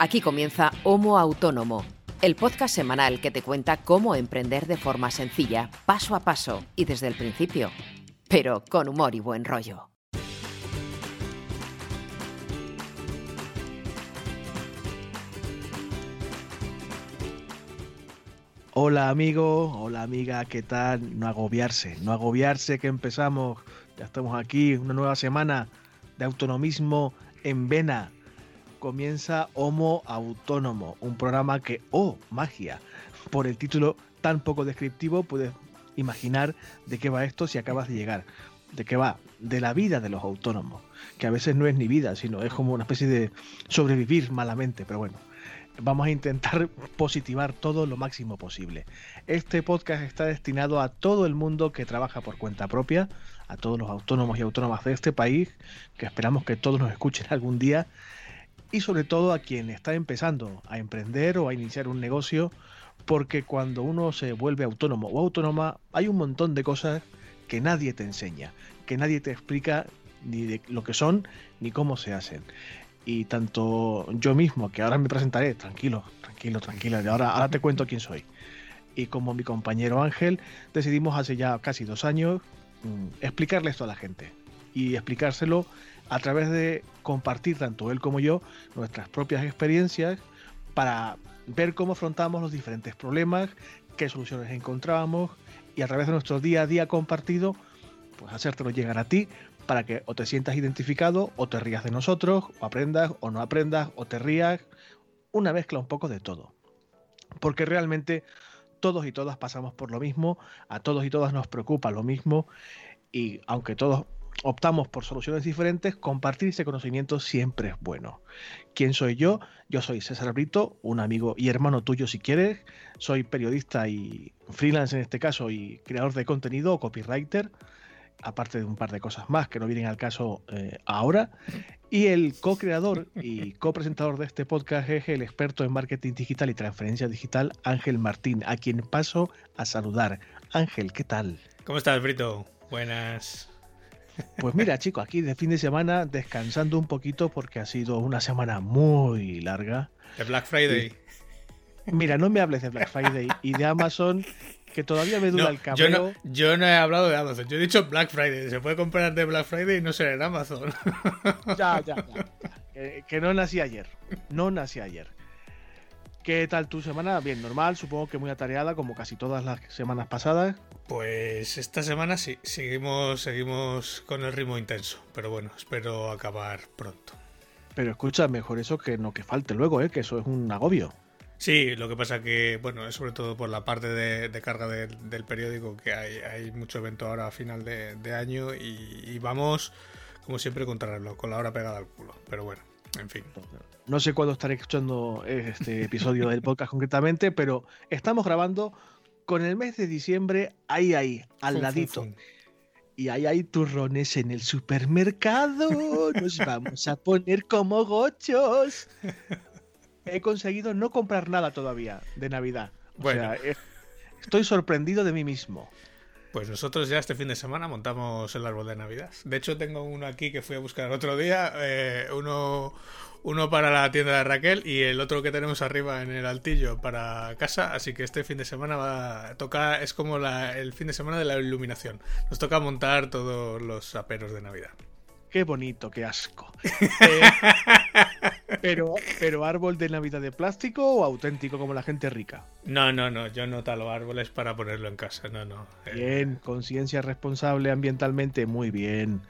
Aquí comienza Homo Autónomo, el podcast semanal que te cuenta cómo emprender de forma sencilla, paso a paso y desde el principio, pero con humor y buen rollo. Hola amigo, hola amiga, ¿qué tal? No agobiarse, no agobiarse que empezamos. Ya estamos aquí, una nueva semana de autonomismo en vena. Comienza Homo Autónomo, un programa que, oh, magia, por el título tan poco descriptivo puedes imaginar de qué va esto si acabas de llegar. ¿De qué va? De la vida de los autónomos, que a veces no es ni vida, sino es como una especie de sobrevivir malamente, pero bueno vamos a intentar positivar todo lo máximo posible. Este podcast está destinado a todo el mundo que trabaja por cuenta propia, a todos los autónomos y autónomas de este país, que esperamos que todos nos escuchen algún día, y sobre todo a quien está empezando a emprender o a iniciar un negocio, porque cuando uno se vuelve autónomo o autónoma hay un montón de cosas que nadie te enseña, que nadie te explica ni de lo que son ni cómo se hacen. Y tanto yo mismo, que ahora me presentaré, tranquilo, tranquilo, tranquilo, ahora, ahora te cuento quién soy, y como mi compañero Ángel, decidimos hace ya casi dos años mm, explicarle esto a la gente y explicárselo a través de compartir tanto él como yo nuestras propias experiencias para ver cómo afrontamos los diferentes problemas, qué soluciones encontrábamos y a través de nuestro día a día compartido, pues hacértelo llegar a ti para que o te sientas identificado o te rías de nosotros, o aprendas o no aprendas, o te rías, una mezcla un poco de todo. Porque realmente todos y todas pasamos por lo mismo, a todos y todas nos preocupa lo mismo, y aunque todos optamos por soluciones diferentes, compartir ese conocimiento siempre es bueno. ¿Quién soy yo? Yo soy César Brito, un amigo y hermano tuyo si quieres. Soy periodista y freelance en este caso y creador de contenido o copywriter aparte de un par de cosas más que no vienen al caso eh, ahora. Y el co-creador y co-presentador de este podcast es el experto en marketing digital y transferencia digital, Ángel Martín, a quien paso a saludar. Ángel, ¿qué tal? ¿Cómo estás, Brito? Buenas. Pues mira, chico, aquí de fin de semana descansando un poquito porque ha sido una semana muy larga. De Black Friday. mira, no me hables de Black Friday y de Amazon que todavía me dura el cabreo. Yo no, he hablado de Amazon, yo he dicho Black Friday. Se puede comprar de Black Friday y no ser en Amazon. Ya, ya, ya. Que, no nací ayer. No nací ayer. ¿Qué tal tu semana? Bien, normal, supongo que muy atareada, como casi todas las semanas pasadas. Pues esta semana sí, seguimos, seguimos con el ritmo intenso, pero bueno, espero acabar pronto. Pero escucha, mejor eso que no que falte luego, ¿eh? que eso es un agobio. Sí, lo que pasa que, bueno, es sobre todo por la parte de, carga del periódico que hay, mucho evento ahora a final de, año y, vamos, como siempre, contra con la hora pegada al culo. Pero bueno, en fin. No sé cuándo estaré escuchando este episodio del podcast concretamente, pero estamos grabando con el mes de diciembre ahí, ahí, al ladito. Y ahí hay turrones en el supermercado. Nos vamos a poner como gochos he conseguido no comprar nada todavía de Navidad. Bueno. estoy sorprendido de mí mismo. Pues nosotros ya este fin de semana montamos el árbol de Navidad. De hecho, tengo uno aquí que fui a buscar otro día. Eh, uno, uno para la tienda de Raquel y el otro que tenemos arriba en el altillo para casa. Así que este fin de semana va a tocar, es como el fin de semana de la iluminación. Nos toca montar todos los aperos de Navidad. Qué bonito, qué asco. Eh, pero, pero árbol de Navidad de plástico o auténtico como la gente rica. No, no, no, yo no talo árboles para ponerlo en casa, no, no. Eh. Bien, conciencia responsable ambientalmente, muy bien.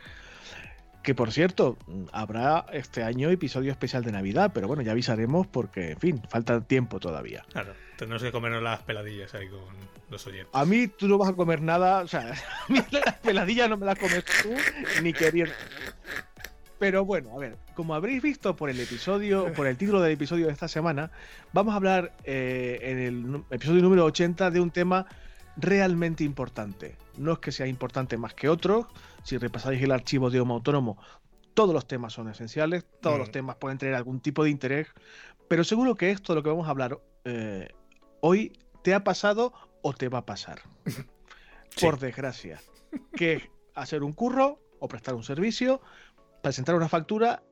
Que por cierto, habrá este año episodio especial de Navidad, pero bueno, ya avisaremos porque, en fin, falta tiempo todavía. Claro, tenemos que comernos las peladillas ahí con los oyentes. A mí tú no vas a comer nada, o sea, a mí las peladillas no me las comes tú, ni queriendo. Pero bueno, a ver, como habréis visto por el episodio, por el título del episodio de esta semana, vamos a hablar eh, en el episodio número 80 de un tema realmente importante. No es que sea importante más que otros, si repasáis el archivo de Homo Autónomo, todos los temas son esenciales, todos los mm. temas pueden tener algún tipo de interés, pero seguro que esto, de lo que vamos a hablar eh, hoy, te ha pasado o te va a pasar. Por desgracia. Que hacer un curro o prestar un servicio, presentar una factura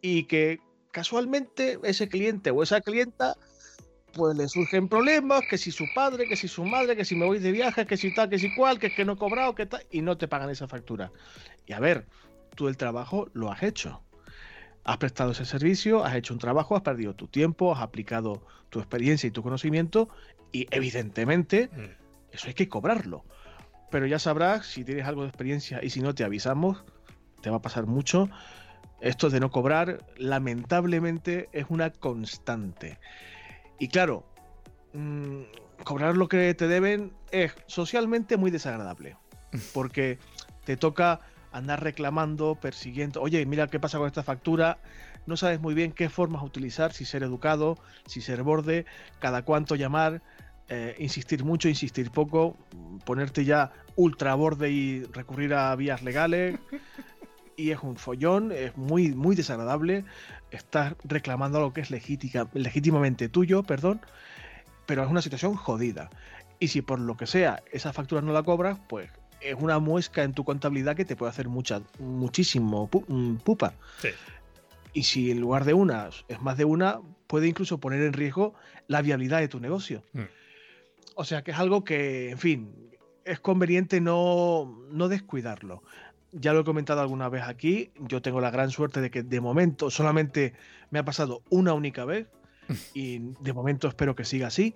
y que casualmente ese cliente o esa clienta pues le surgen problemas, que si su padre, que si su madre, que si me voy de viaje, que si tal, que si cual, que es que no he cobrado, que tal, y no te pagan esa factura. Y a ver, tú el trabajo lo has hecho. Has prestado ese servicio, has hecho un trabajo, has perdido tu tiempo, has aplicado tu experiencia y tu conocimiento, y evidentemente mm. eso hay que cobrarlo. Pero ya sabrás si tienes algo de experiencia y si no te avisamos, te va a pasar mucho. Esto de no cobrar, lamentablemente, es una constante. Y claro, mm, cobrar lo que te deben es socialmente muy desagradable. Porque te toca andar reclamando, persiguiendo, oye, mira qué pasa con esta factura, no sabes muy bien qué formas utilizar, si ser educado, si ser borde, cada cuánto llamar, eh, insistir mucho, insistir poco, ponerte ya ultra borde y recurrir a vías legales. y es un follón, es muy, muy desagradable estás reclamando algo que es legítimamente tuyo, perdón, pero es una situación jodida. Y si por lo que sea esa factura no la cobras, pues es una muesca en tu contabilidad que te puede hacer mucha, muchísimo mm, pupa. Y si en lugar de una es más de una, puede incluso poner en riesgo la viabilidad de tu negocio. Mm. O sea que es algo que, en fin, es conveniente no, no descuidarlo ya lo he comentado alguna vez aquí, yo tengo la gran suerte de que de momento solamente me ha pasado una única vez y de momento espero que siga así.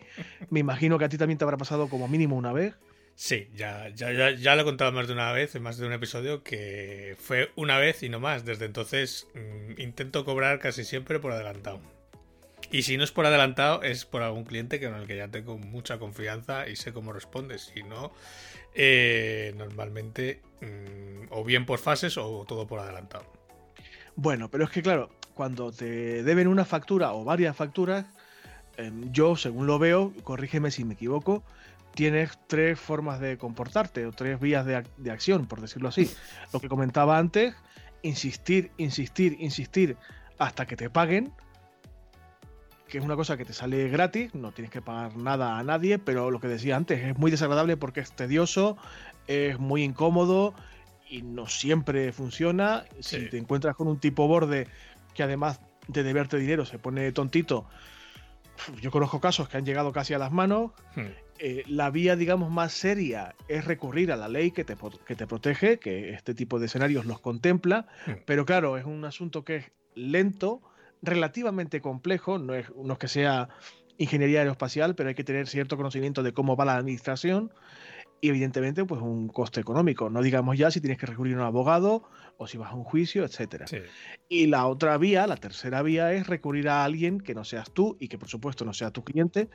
Me imagino que a ti también te habrá pasado como mínimo una vez. Sí, ya, ya, ya, lo he contado más de una vez, en más de un episodio, que fue una vez y no más. Desde entonces mm, intento cobrar casi siempre por adelantado. Y si no es por adelantado, es por algún cliente con el que ya tengo mucha confianza y sé cómo responde. Si no, eh, normalmente mm, o bien por fases o todo por adelantado. Bueno, pero es que claro, cuando te deben una factura o varias facturas, em, yo según lo veo, corrígeme si me equivoco, tienes tres formas de comportarte o tres vías de, de acción, por decirlo así. Lo que comentaba antes, insistir, insistir, insistir hasta que te paguen que es una cosa que te sale gratis, no tienes que pagar nada a nadie, pero lo que decía antes, es muy desagradable porque es tedioso, es muy incómodo y no siempre funciona. Si te encuentras con un tipo borde que además de deberte dinero se pone tontito, yo conozco casos que han llegado casi a las manos. Hmm. Eh, la vía, digamos, más seria es recurrir a la ley que te, que te protege, que este tipo de escenarios los contempla, hmm. pero claro, es un asunto que es lento, relativamente complejo, no es, no que sea ingeniería aeroespacial, pero hay que tener cierto conocimiento de cómo va la administración y evidentemente pues un coste económico. No digamos ya si tienes que recurrir a un abogado o si vas a un juicio, etcétera. Y la otra vía, la tercera vía es recurrir a alguien que no seas tú y que por supuesto no sea tu cliente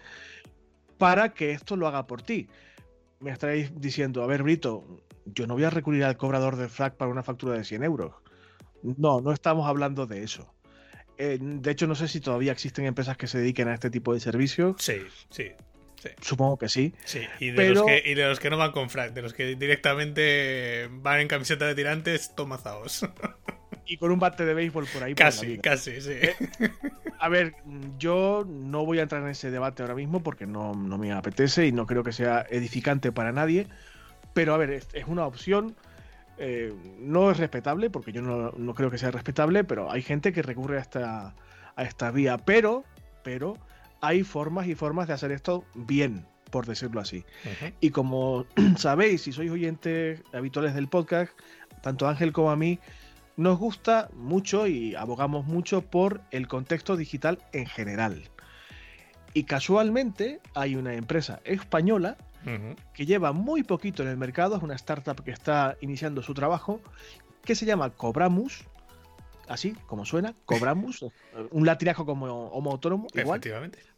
para que esto lo haga por ti. Me estaréis diciendo, a ver, Brito, yo no voy a recurrir al cobrador de FRAC para una factura de 100 euros. No, no estamos hablando de eso. Eh, de hecho, no sé si todavía existen empresas que se dediquen a este tipo de servicios. Sí, sí. Supongo que sí. Sí, y de, los que, y de los que no van con frac, de los que directamente van en camiseta de tirantes, tomazaos. y con un bate de béisbol por ahí. Casi, casi, sí. Eh, a ver, yo no voy a entrar en ese debate ahora mismo porque no, no me apetece y no creo que sea edificante para nadie. Pero a ver, es, es una opción eh, no es respetable, porque yo no, creo que sea respetable, pero hay gente que recurre a esta, a esta vía. Pero, pero hay formas y formas de hacer esto bien, por decirlo así. Y como sabéis, si sois oyentes habituales del podcast, tanto Ángel como a mí, nos gusta mucho y abogamos mucho por el contexto digital en general. Y casualmente hay una empresa española que lleva muy poquito en el mercado, es una startup que está iniciando su trabajo, que se llama Cobramus, así como suena, Cobramus, un latinajo como homo autónomo, igual. Efectivamente.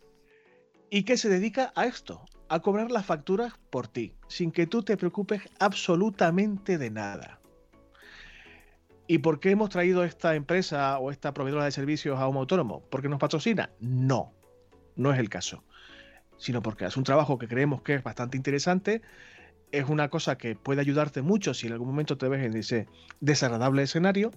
Y que se dedica a esto, a cobrar las facturas por ti, sin que tú te preocupes absolutamente de nada. ¿Y por qué hemos traído esta empresa o esta proveedora de servicios a Homo Autónomo? ¿Porque nos patrocina? No, no es el caso sino porque es un trabajo que creemos que es bastante interesante. Es una cosa que puede ayudarte mucho si en algún momento te ves en ese desagradable escenario.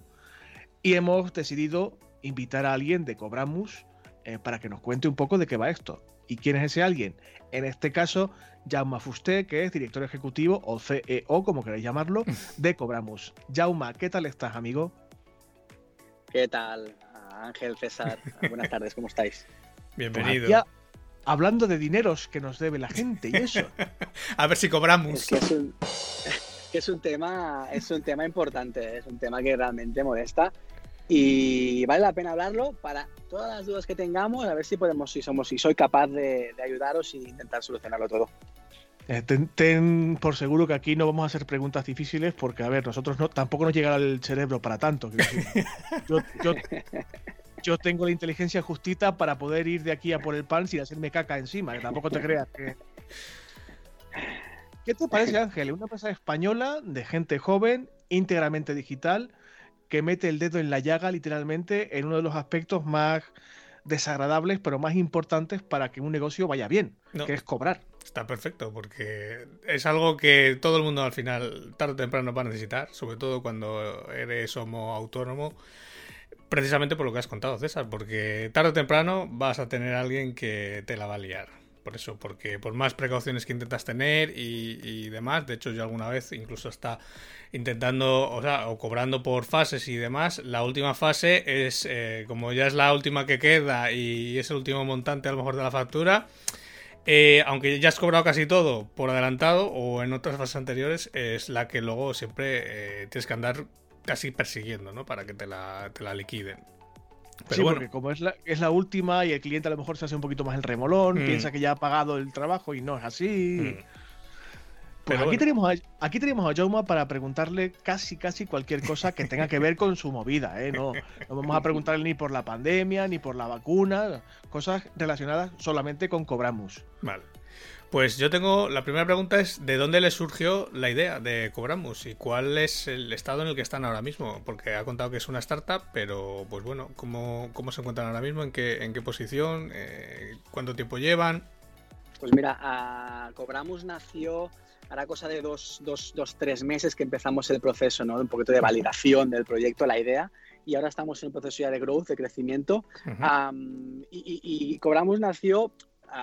Y hemos decidido invitar a alguien de Cobramus eh, para que nos cuente un poco de qué va esto. ¿Y quién es ese alguien? En este caso, Jaume Fusté, que es director ejecutivo o CEO, como queráis llamarlo, de Cobramus. Jauma, ¿qué tal estás, amigo? ¿Qué tal? Ángel, César. Buenas tardes, ¿cómo estáis? Bienvenido. Ya, hablando de dineros que nos debe la gente y eso. A ver si cobramos. Es que es un, es un tema, es un tema importante, es un tema que realmente molesta y vale la pena hablarlo para todas las dudas que tengamos, a ver si podemos, si somos, si soy capaz de, de ayudaros e intentar solucionarlo todo. Eh, ten, ten, por seguro que aquí no vamos a hacer preguntas difíciles porque, a ver, nosotros no, tampoco nos llegará el cerebro para tanto. Yo, yo, yo, tengo la inteligencia justita para poder ir de aquí a por el pan sin hacerme caca encima, que tampoco te creas que... ¿Qué te parece, Ángel? Una empresa española de gente joven, íntegramente digital, que mete el dedo en la llaga literalmente en uno de los aspectos más desagradables, pero más importantes para que un negocio vaya bien, no. que es cobrar. Está perfecto, porque es algo que todo el mundo al final, tarde o temprano, va a necesitar, sobre todo cuando eres homo autónomo, precisamente por lo que has contado, César, porque tarde o temprano vas a tener a alguien que te la va a liar. Por eso, porque por más precauciones que intentas tener y, demás, de hecho yo alguna vez incluso está intentando, o sea, o cobrando por fases y demás, la última fase es, eh, como ya es la última que queda y es el último montante a lo mejor de la factura, eh, aunque ya has cobrado casi todo por adelantado o en otras fases anteriores, es la que luego siempre eh, tienes que andar casi persiguiendo, ¿no? Para que te la, te la liquiden. Pero sí, bueno. porque como es la, es la última y el cliente a lo mejor se hace un poquito más el remolón, mm. piensa que ya ha pagado el trabajo y no es así. Mm. Pues aquí, bueno. tenemos a, aquí tenemos a Jauma para preguntarle casi, casi cualquier cosa que tenga que ver con su movida. ¿eh? No, no vamos a preguntarle ni por la pandemia, ni por la vacuna, cosas relacionadas solamente con Cobramus. Vale. Pues yo tengo, la primera pregunta es, ¿de dónde le surgió la idea de Cobramus y cuál es el estado en el que están ahora mismo? Porque ha contado que es una startup, pero pues bueno, ¿cómo, cómo se encuentran ahora mismo? ¿En qué, en qué posición? Eh, ¿Cuánto tiempo llevan? Pues mira, uh, Cobramus nació hará cosa de dos, dos, dos, tres meses que empezamos el proceso, ¿no? Un poquito de validación del proyecto, la idea, y ahora estamos en un proceso ya de growth, de crecimiento. Uh -huh. um, y, y, y, Cobramos nació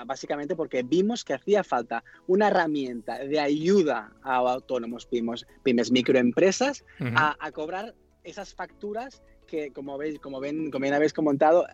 básicamente porque vimos que hacía falta una herramienta de ayuda a autónomos, pymes, pymes microempresas, uh -huh. a, a, cobrar esas facturas que, como veis, como ven, como bien habéis comentado,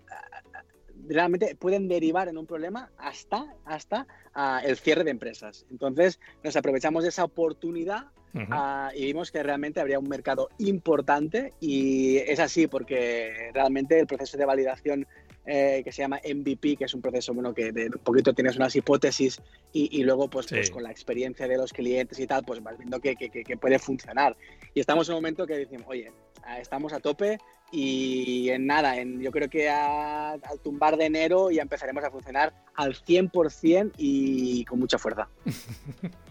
realmente pueden derivar en un problema hasta, hasta uh, el cierre de empresas. Entonces, nos aprovechamos de esa oportunidad uh -huh. uh, y vimos que realmente habría un mercado importante y es así porque realmente el proceso de validación eh, que se llama MVP, que es un proceso bueno, que de un poquito tienes unas hipótesis y, y luego pues, sí. pues, con la experiencia de los clientes y tal, pues vas viendo que, que, que puede funcionar. Y estamos en un momento que decimos, oye, estamos a tope y en nada, en, yo creo que a, al tumbar de enero ya empezaremos a funcionar al 100% y con mucha fuerza.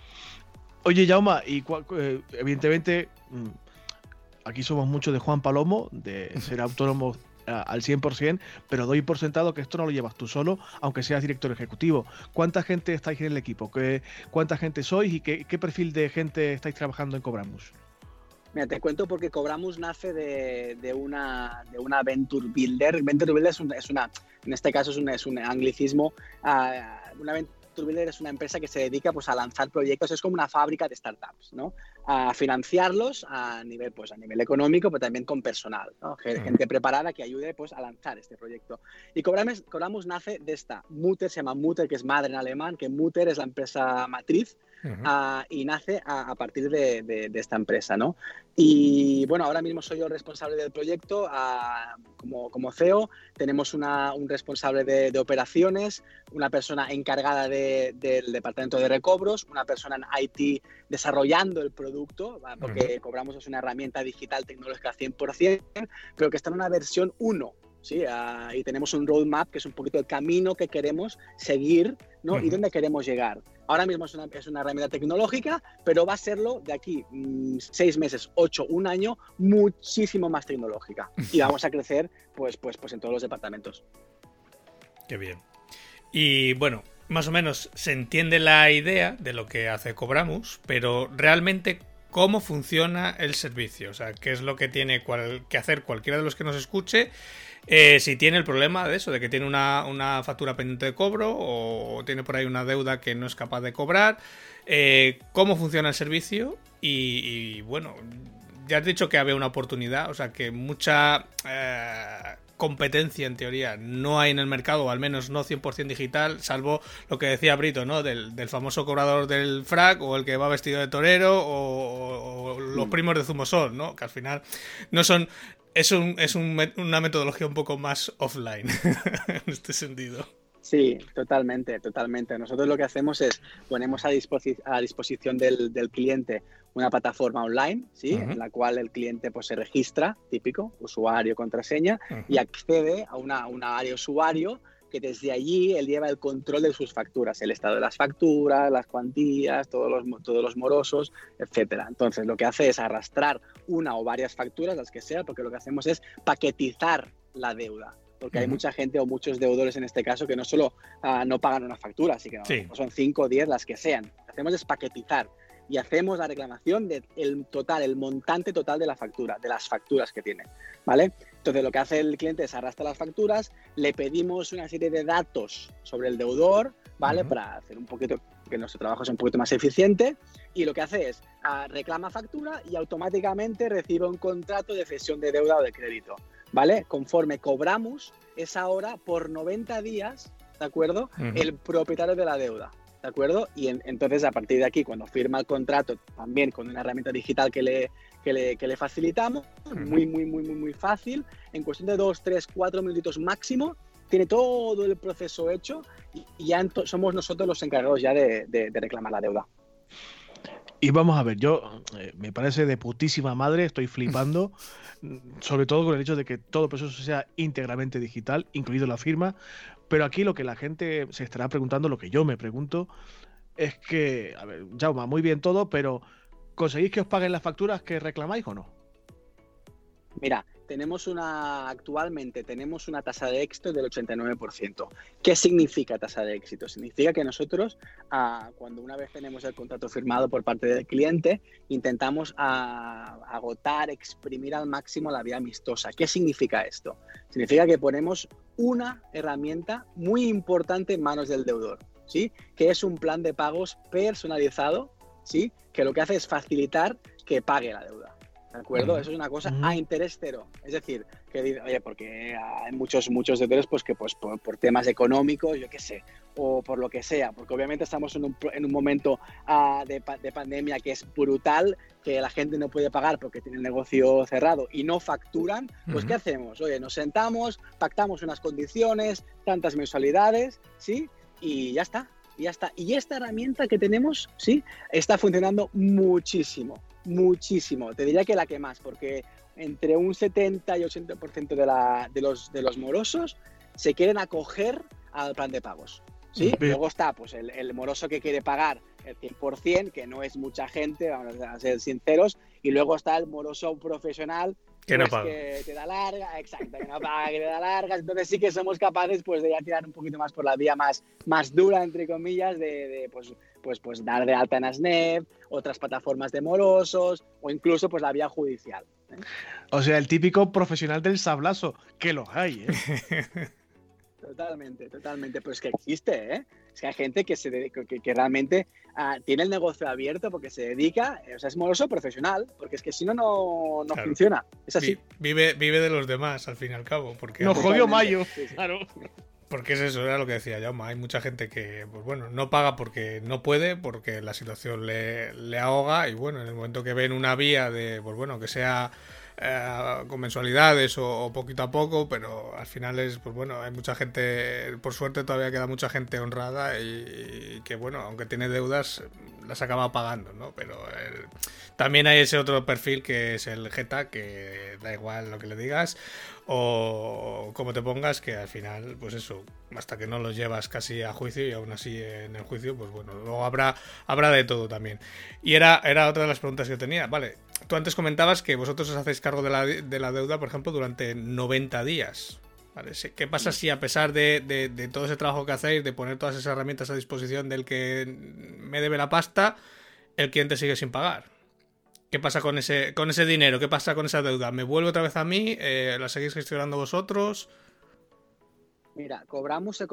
Oye, Jauma, y eh, evidentemente mm, aquí somos mucho de Juan Palomo, de ser autónomo al 100%, pero doy por sentado que esto no lo llevas tú solo, aunque seas director ejecutivo. ¿Cuánta gente estáis en el equipo? ¿Qué, ¿Cuánta gente sois y qué, qué perfil de gente estáis trabajando en Cobramus? Mira, te cuento porque Cobramus nace de, de, una, de una Venture Builder. Venture Builder es, un, es una, en este caso es un, es un anglicismo, uh, una Venture Es una empresa que se dedica pues, a lanzar proyectos, es como una fábrica de startups, ¿no? A financiarlos a nivel, pues, a nivel económico, pero también con personal, ¿no? gente preparada que ayude pues, a lanzar este proyecto. Y Cobramus, Cobramus nace de esta Mutter, se llama Mutter, que es madre en alemán, que Mutter es la empresa matriz, Uh -huh. uh, y nace a, a partir de, de, de, esta empresa, ¿no? Y bueno, ahora mismo soy yo el responsable del proyecto uh, como, como, CEO. Tenemos una, un responsable de, de, operaciones, una persona encargada de, del departamento de recobros, una persona en IT desarrollando el producto, porque uh -huh. Cobramos es una herramienta digital tecnológica 100%, pero que está en una versión 1. ¿Sí? Uh, y tenemos un roadmap que es un poquito el camino que queremos seguir ¿no? Uh -huh. y dónde queremos llegar. Ahora mismo es una, es una, herramienta tecnológica, pero va a serlo de aquí mmm, seis meses, ocho, un año, muchísimo más tecnológica. Y vamos a crecer pues, pues, pues en todos los departamentos. Qué bien. Y bueno, más o menos se entiende la idea de lo que hace Cobramus, pero realmente cómo funciona el servicio, o sea, qué es lo que tiene cual, que hacer cualquiera de los que nos escuche eh, si tiene el problema de eso, de que tiene una, una, factura pendiente de cobro o tiene por ahí una deuda que no es capaz de cobrar, eh, cómo funciona el servicio y, bueno, ya has dicho que había una oportunidad, o sea que mucha... Eh, competencia en teoría no hay en el mercado, o al menos no 100% digital, salvo lo que decía Brito, ¿no? Del, famoso cobrador del frac, o el que va vestido de torero, o, los mm. primos de Zumosol, ¿no? Que al final no son... Es, un, es una metodología un poco más offline en este sentido. Sí, totalmente, totalmente. Nosotros lo que hacemos es ponemos a, a disposición del, del, cliente una plataforma online, ¿sí? En la cual el cliente pues, se registra, típico, usuario, contraseña, y accede a una, una área usuario que desde allí él lleva el control de sus facturas, el estado de las facturas, las cuantías, todos los, todos los morosos, etcétera. Entonces, lo que hace es arrastrar una o varias facturas, las que sea, porque lo que hacemos es paquetizar la deuda porque hay mucha gente o muchos deudores en este caso que no solo ah, no pagan una factura, así que no, son 5 o 10 las que sean. Lo que hacemos es paquetizar y hacemos la reclamación del total, el montante total de la factura, de las facturas que tiene, ¿vale? Entonces lo que hace el cliente es arrastrar las facturas, le pedimos una serie de datos sobre el deudor, ¿vale? Para hacer un poquito que nuestro trabajo sea un poquito más eficiente y lo que hace es ah, reclama factura y automáticamente recibe un contrato de cesión de deuda o de crédito. ¿vale? Conforme cobramos esa hora por 90 días, ¿de acuerdo? El propietario de la deuda, ¿de acuerdo? Y entonces a partir de aquí, cuando firma el contrato, también con una herramienta digital que le, que le, que le facilitamos, muy, muy, muy, muy, muy fácil, en cuestión de 2, 3, 4 minutitos máximo, tiene todo el proceso hecho y ya somos nosotros los encargados ya de, de, reclamar la deuda. Y vamos a ver, yo eh, me parece de putísima madre, estoy flipando. sobre todo con el hecho de que todo el proceso sea íntegramente digital, incluido la firma. Pero aquí lo que la gente se estará preguntando, lo que yo me pregunto, es que, a ver, Jauma, muy bien todo, pero ¿conseguís que os paguen las facturas que reclamáis o no? Mira, tenemos una, actualmente tenemos una tasa de éxito del 89%. ¿Qué significa tasa de éxito? Significa que nosotros, ah, cuando una vez tenemos el contrato firmado por parte del cliente, intentamos ah, agotar, exprimir al máximo la vía amistosa. ¿Qué significa esto? Significa que ponemos una herramienta muy importante en manos del deudor, ¿sí? Que es un plan de pagos personalizado, ¿sí? Que lo que hace es facilitar que pague la deuda. ¿De acuerdo? Eso es una cosa a interés cero. Es decir, que oye, porque hay muchos, muchos deudores pues, que pues, por, temas económicos, yo qué sé, o por lo que sea, porque obviamente estamos en un, en un momento ah, de, de, pandemia que es brutal, que la gente no puede pagar porque tiene el negocio cerrado y no facturan, pues ¿qué hacemos? Oye, nos sentamos, pactamos unas condiciones, tantas mensualidades, ¿sí? Y ya está, y ya está. Y esta herramienta que tenemos, ¿sí? Está funcionando muchísimo muchísimo. Te diría que la que más, porque entre un 70 y 80% de, la, de, los, de los morosos se quieren acoger al plan de pagos. ¿sí? Luego está pues, el, el, moroso que quiere pagar el 100%, que no es mucha gente, vamos a ser sinceros, y luego está el moroso profesional que, no pues, que te da larga, exacto, que no paga, que te da largas, entonces sí que somos capaces pues de ya tirar un poquito más por la vía más, más dura, entre comillas, de, de pues, pues, pues dar de alta en ASNEP, otras plataformas de morosos o incluso pues la vía judicial. ¿eh? O sea, el típico profesional del sablazo, que los hay, ¿eh? Totalmente, totalmente. Pues que existe, ¿eh? Es que hay gente que, se dedica, que, realmente ah, tiene el negocio abierto porque se dedica, o sea, es moroso profesional, porque es que si no, no, funciona. Es así. Vive, vive de los demás, al fin y al cabo. Porque no jodió Mayo, claro. Porque es eso, era lo que decía Jaume. Hay mucha gente que, pues bueno, no paga porque no puede, porque la situación le, le ahoga. Y bueno, en el momento que ven una vía de, pues bueno, que sea eh, con mensualidades o, poquito a poco, pero al final es, pues bueno, hay mucha gente, por suerte todavía queda mucha gente honrada y, que bueno, aunque tiene deudas, las acaba pagando, ¿no? Pero también hay ese otro perfil que es el Jeta, que da igual lo que le digas o como te pongas, que al final, pues eso, hasta que no los llevas casi a juicio y aún así en el juicio, pues bueno, luego habrá, habrá de todo también. Y era, era otra de las preguntas que tenía, vale, tú antes comentabas que vosotros os hacéis cargo de la, de la deuda, por ejemplo, durante 90 días. ¿Qué pasa si a pesar de, todo ese trabajo que hacéis, de poner todas esas herramientas a disposición del que me debe la pasta, el cliente sigue sin pagar? ¿Qué pasa con ese, dinero? ¿Qué pasa con esa deuda? ¿Me vuelve otra vez a mí? Eh, ¿La seguís gestionando vosotros? Mira, cobramos se,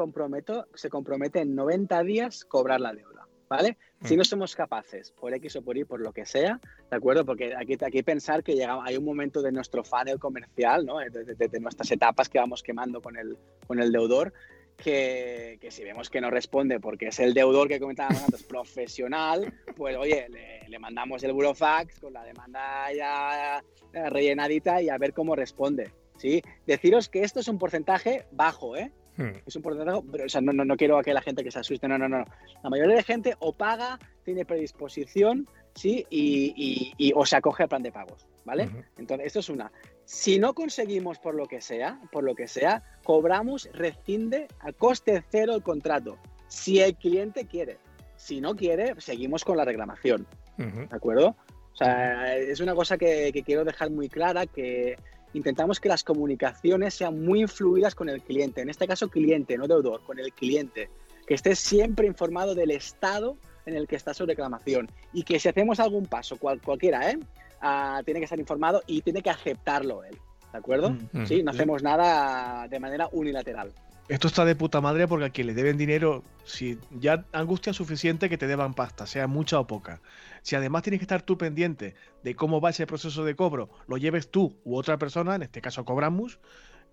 se compromete en 90 días cobrar la deuda. ¿Vale? Si no somos capaces, por X o por Y, por lo que sea, ¿de acuerdo? Porque aquí hay que pensar que llega, hay un momento de nuestro funnel comercial, ¿no? De, nuestras etapas que vamos quemando con el, con el deudor, que, que, si vemos que no responde porque es el deudor que comentábamos antes, profesional, pues oye, le, le mandamos el burofax con la demanda ya rellenadita y a ver cómo responde, ¿sí? Deciros que esto es un porcentaje bajo, ¿eh? Hmm. Es un porcentaje, pero o sea, no, no, no, quiero que la gente que se asuste, no, no, no. La mayoría de gente o paga, tiene predisposición, ¿sí? Y, y, o se acoge al plan de pagos, ¿vale? Entonces, esto es una. Si no conseguimos por lo que sea, por lo que sea, cobramos, rescinde a coste cero el contrato. Si el cliente quiere. Si no quiere, seguimos con la reclamación. ¿De acuerdo? O sea, es una cosa que, que quiero dejar muy clara, que intentamos que las comunicaciones sean muy fluidas con el cliente, en este caso cliente, no deudor, con el cliente, que esté siempre informado del estado en el que está su reclamación y que si hacemos algún paso, cualquiera, ¿eh? Ah, tiene que estar informado y tiene que aceptarlo él, ¿de acuerdo? Mm. sí, no hacemos nada de manera unilateral. Esto está de puta madre porque a quien le deben dinero, si ya angustia suficiente que te deban pasta, sea mucha o poca. Si además tienes que estar tú pendiente de cómo va ese proceso de cobro, lo lleves tú u otra persona, en este caso cobramos,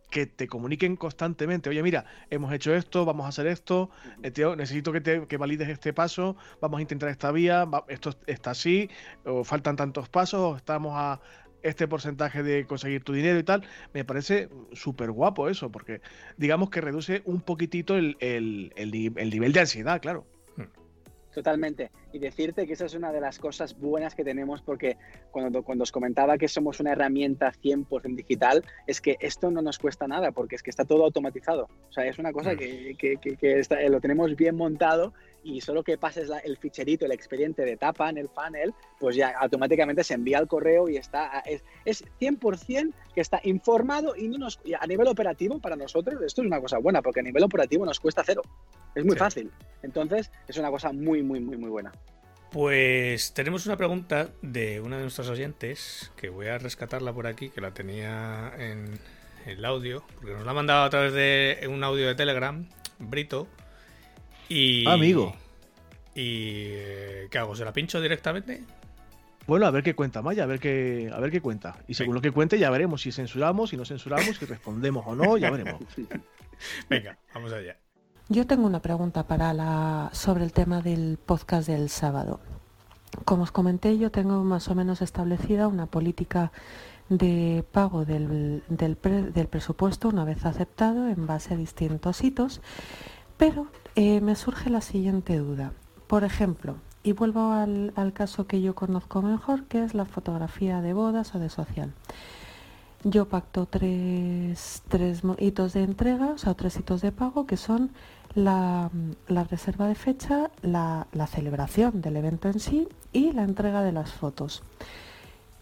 que te comuniquen constantemente, oye, mira, hemos hecho esto, vamos a hacer esto, eh, necesito que, te, que valides este paso, vamos a intentar esta vía, esto está así, o faltan tantos pasos, estamos a este porcentaje de conseguir tu dinero y tal, me parece súper guapo eso, porque digamos que reduce un poquitito el, el, el nivel de ansiedad, claro. Totalmente. Y decirte que esa es una de las cosas buenas que tenemos porque cuando, cuando os comentaba que somos una herramienta 100% digital, es que esto no nos cuesta nada porque es que está todo automatizado. O sea, es una cosa mm. que, que, que, lo tenemos bien montado y solo que pases el ficherito, el expediente de tapa en el panel, pues ya automáticamente se envía al correo y está, es, es 100% que está informado y no nos, a nivel operativo para nosotros esto es una cosa buena porque a nivel operativo nos cuesta cero. Es muy fácil. Entonces, es una cosa muy, muy, muy, muy buena. Pues tenemos una pregunta de una de nuestras oyentes, que voy a rescatarla por aquí, que la tenía en el audio, porque nos la ha mandado a través de un audio de Telegram, Brito. Y. Ah, amigo. ¿Y eh, qué hago? ¿Se la pincho directamente? Bueno, a ver qué cuenta Maya, a ver qué, a ver qué cuenta. Y según lo que cuente ya veremos si censuramos, si no censuramos, si respondemos o no, ya veremos. Venga, vamos allá. Yo tengo una pregunta para la, sobre el tema del podcast del sábado. Como os comenté, yo tengo más o menos establecida una política de pago del, del, presupuesto una vez aceptado en base a distintos hitos, pero eh, me surge la siguiente duda. Por ejemplo, y vuelvo al, al caso que yo conozco mejor, que es la fotografía de bodas o de social. Yo pacto tres, tres hitos de entrega, o sea, tres hitos de pago, que son la, reserva de fecha, la, celebración del evento en sí y la entrega de las fotos.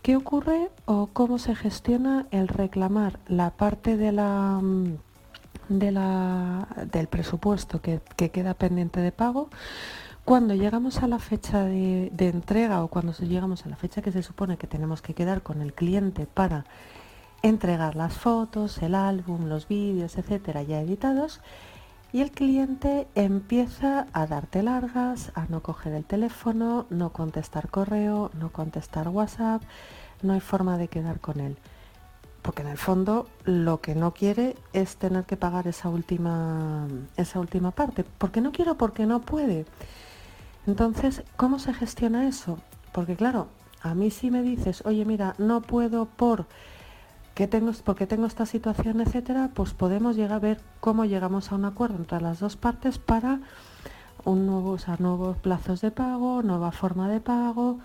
¿Qué ocurre o cómo se gestiona el reclamar la parte de la, de la, del presupuesto que, queda pendiente de pago cuando llegamos a la fecha de, de, entrega o cuando llegamos a la fecha que se supone que tenemos que quedar con el cliente para entregar las fotos, el álbum, los vídeos, etcétera, ya editados, y el cliente empieza a darte largas, a no coger el teléfono, no contestar correo, no contestar WhatsApp, no hay forma de quedar con él. Porque en el fondo lo que no quiere es tener que pagar esa última, esa última parte. Porque no quiero, porque no puede. Entonces, ¿cómo se gestiona eso? Porque claro, a mí si me dices, oye mira, no puedo por tengo, porque tengo esta situación, etcétera, pues podemos llegar a ver cómo llegamos a un acuerdo entre las dos partes para un nuevo, nuevos plazos de pago, nueva forma de pago,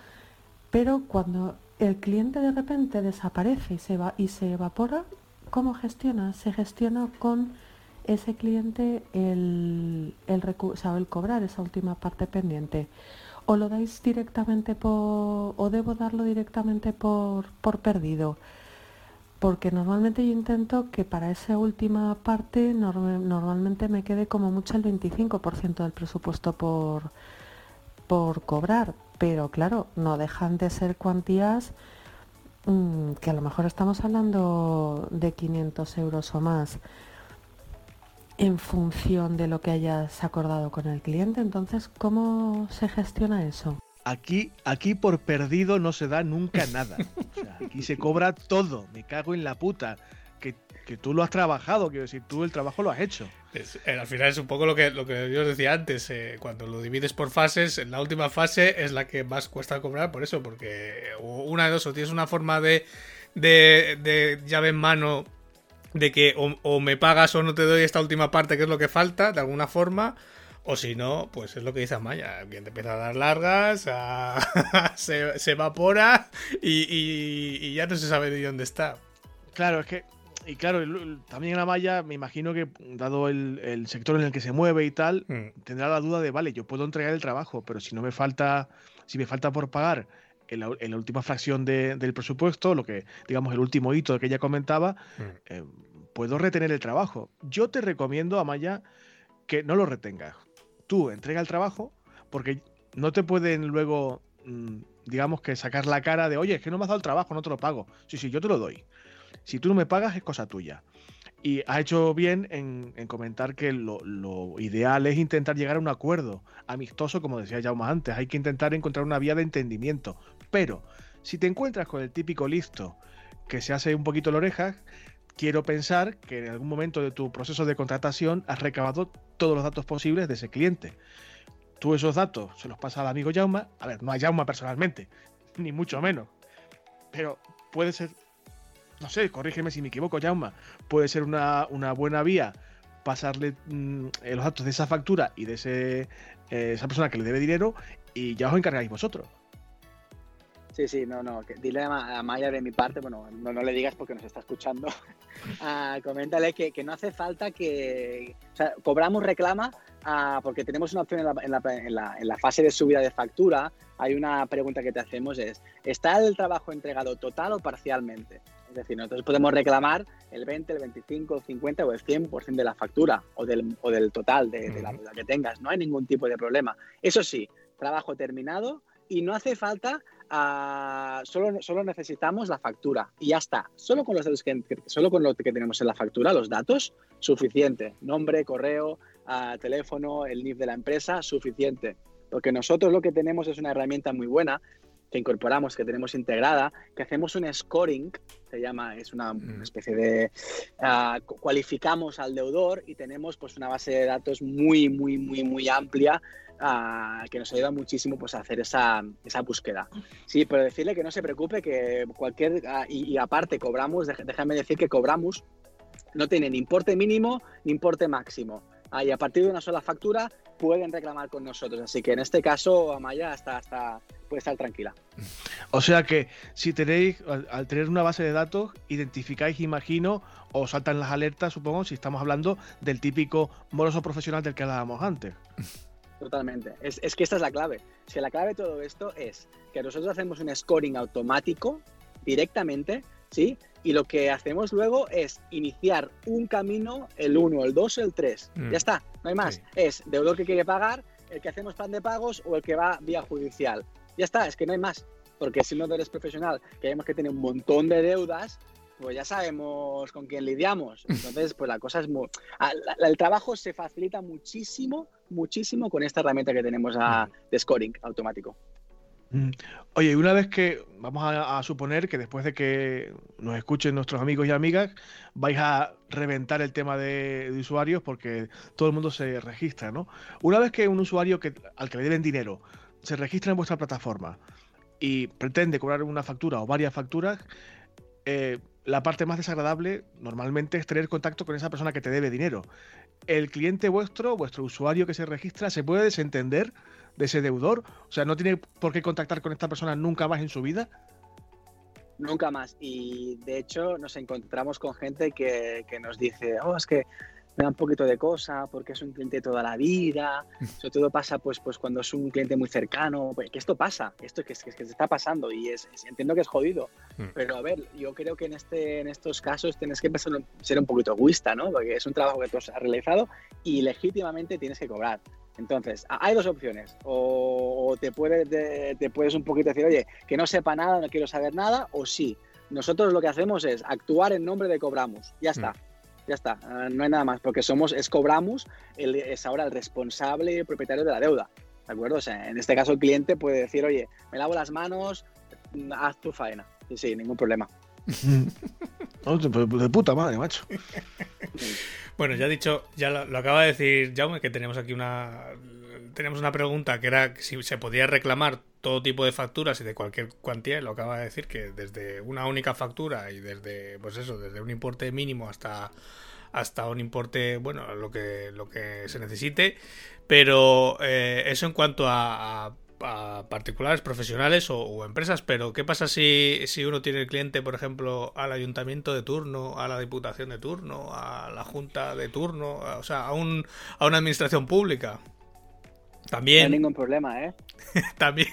pero cuando el cliente de repente desaparece y se va y se evapora, ¿cómo gestiona? Se gestiona con ese cliente el, el, el cobrar esa última parte pendiente. O lo dais directamente por, o debo darlo directamente por, por perdido porque normalmente yo intento que para esa última parte normalmente me quede como mucho el 25% del presupuesto por, por cobrar, pero claro, no dejan de ser cuantías mm, que a lo mejor estamos hablando de 500 euros o más. en función de lo que hayas acordado con el cliente. Entonces, ¿cómo se gestiona eso? Aquí, aquí por perdido no se da nunca nada. aquí se cobra todo. Me cago en la puta. Que, tú lo has trabajado, quiero decir, tú el trabajo lo has hecho. Eh, al final es un poco lo que, lo que yo os decía antes. Eh, cuando lo divides por fases, en la última fase es la que más cuesta cobrar por eso, porque una de dos, o tienes una forma de, de, de llave en mano de que o, me pagas o no te doy esta última parte que es lo que falta, de alguna forma. O si no, pues es lo que dice Amaya, quien te empieza a dar largas, se, evapora y, ya no se sabe de dónde está. Claro, es que, y claro, también en Amaya me imagino que, dado el, sector en el que se mueve y tal, mm. tendrá la duda de, vale, yo puedo entregar el trabajo, pero si no me falta, si me falta por pagar en la, última fracción del presupuesto, lo que, digamos, el último hito que ella comentaba, mm. eh, puedo retener el trabajo. Yo te recomiendo, Amaya, que no lo retengas. Tú entrega el trabajo, porque no te pueden luego, mm, digamos, que sacar la cara de, oye, es que no me has dado el trabajo, no te lo pago. Sí, sí, yo te lo doy. Si tú no me pagas, es cosa tuya. Y ha hecho bien en, comentar que lo, ideal es intentar llegar a un acuerdo amistoso, como decía Jaume antes. Hay que intentar encontrar una vía de entendimiento. Pero si te encuentras con el típico listo que se hace un poquito la oreja, quiero pensar que en algún momento de tu proceso de contratación has recabado todos los datos posibles de ese cliente. Tú esos datos se los pasas al amigo Jauma. A ver, no a Jauma personalmente, ni mucho menos. Pero puede ser, no sé, corrígeme si me equivoco, Jauma, puede ser una, buena vía pasarle mm, los datos de esa factura y de ese, eh, esa persona que le debe dinero y ya os encargáis vosotros. Sí, sí, no, no. dile a, Maya de mi parte, bueno, no, no le digas porque nos está escuchando. Coméntale que, que, no hace falta que. O sea, cobramos reclama porque tenemos una opción en la, en, la, en, la, fase de subida de factura. Hay una pregunta que te hacemos: es ¿está el trabajo entregado total o parcialmente? Es decir, nosotros podemos reclamar el 20, el 25, el 50 o el 100% de la factura o del, o del total de, de la deuda que tengas. No hay ningún tipo de problema. Eso sí, trabajo terminado y no hace falta Ah, solo, solo necesitamos la factura y ya está. Solo con, los datos que, solo con lo que tenemos en la factura, los datos, suficiente. Nombre, correo, ah, teléfono, el NIF de la empresa, suficiente. Porque nosotros lo que tenemos es una herramienta muy buena que incorporamos, que tenemos integrada, que hacemos un scoring, se llama, es una, mm. especie de, ah, cualificamos al deudor y tenemos pues una base de datos muy, muy, muy, muy amplia que nos ayuda muchísimo pues, a hacer esa, esa, búsqueda. Sí, pero decirle que no se preocupe, que cualquier. y, aparte, cobramos, déjame decir que cobramos, no tiene ni importe mínimo ni importe máximo. y a partir de una sola factura pueden reclamar con nosotros. Así que en este caso, Amaya hasta, hasta puede estar tranquila. O sea que si tenéis, al tener una base de datos, identificáis, imagino, o saltan las alertas, supongo, si estamos hablando del típico moroso profesional del que hablábamos antes. Totalmente. Es, es, que esta es la clave. Es que la clave de todo esto es que nosotros hacemos un scoring automático directamente, ¿sí? Y lo que hacemos luego es iniciar un camino, el 1, el 2, el 3. Mm. Ya está, no hay más. Es deudor que quiere pagar, el que hacemos plan de pagos o el que va vía judicial. Ya está, es que no hay más. Porque si no eres profesional, que vemos que tiene un montón de deudas, pues ya sabemos con quién lidiamos. Entonces, pues la cosa es muy... El trabajo se facilita muchísimo, muchísimo con esta herramienta que tenemos a, de scoring automático. Mm. Oye, una vez que vamos a, suponer que después de que nos escuchen nuestros amigos y amigas, vais a reventar el tema de, usuarios porque todo el mundo se registra, ¿no? Una vez que un usuario que, al que le deben dinero se registra en vuestra plataforma y pretende cobrar una factura o varias facturas, eh, la parte más desagradable normalmente es tener contacto con esa persona que te debe dinero. El cliente vuestro, vuestro usuario que se registra, se puede desentender de ese deudor. O sea, no tiene por qué contactar con esta persona nunca más en su vida. Nunca más. Y de hecho nos encontramos con gente que, que nos dice, oh, es que me da un poquito de cosa porque es un cliente toda la vida. Sobre todo pasa pues, pues cuando es un cliente muy cercano. Pues, que esto pasa, esto que, que, que se está pasando y es, entiendo que es jodido. Mm. Pero a ver, yo creo que en, este, en estos casos tienes que empezar a ser un poquito egoísta, ¿no? Porque es un trabajo que tú has realizado y legítimamente tienes que cobrar. Entonces, hay dos opciones. O, te, puedes, te, puedes un poquito decir, oye, que no sepa nada, no quiero saber nada, o sí. Nosotros lo que hacemos es actuar en nombre de Cobramos. Ya está. Mm. Ya está, ah, no hay nada más, porque somos, es cobramos, es ahora el responsable y el propietario de la deuda. ¿De acuerdo? O sea, en este caso el cliente puede decir, oye, me lavo las manos, haz tu faena. Sí, sí, ningún problema. de puta madre, macho. Bueno, ya he dicho, ya lo, acaba de decir Jaume, que tenemos aquí una. Tenemos una pregunta que era si se podía reclamar todo tipo de facturas y de cualquier cuantía, lo acaba de decir que desde una única factura y desde, pues eso, desde un importe mínimo hasta hasta un importe, bueno, lo que, lo que se necesite. Pero eh, eso en cuanto a, particulares, profesionales o, empresas. Pero, ¿qué pasa si, si uno tiene el cliente, por ejemplo, al ayuntamiento de turno, a la diputación de turno, a la junta de turno, o sea, a, un, a una administración pública? También. No hay ningún problema, ¿eh? También.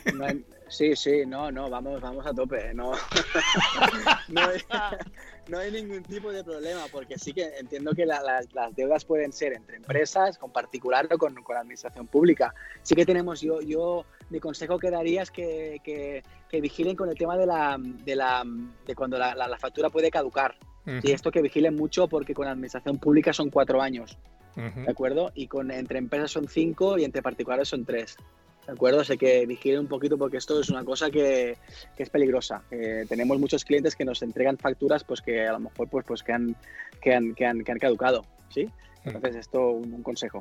Sí, sí, no, no, vamos, vamos a tope. No, no, hay, no, hay, ningún tipo de problema, porque sí que entiendo que las deudas pueden ser entre empresas, con particular o con, con, la administración pública. Sí que tenemos, yo, yo mi consejo que daría es que, que, vigilen con el tema de, la, de, la, de cuando la, la, factura puede caducar. Y esto que vigilen mucho porque con la administración pública son cuatro años. ¿De acuerdo? Y con entre empresas son cinco y entre particulares son tres. ¿De acuerdo? Sé que vigilen un poquito porque esto es una cosa que, que es peligrosa. Eh, tenemos muchos clientes que nos entregan facturas pues que a lo mejor pues, pues que, han, que, han, que, han, que han caducado. ¿sí? Entonces, esto un, un consejo.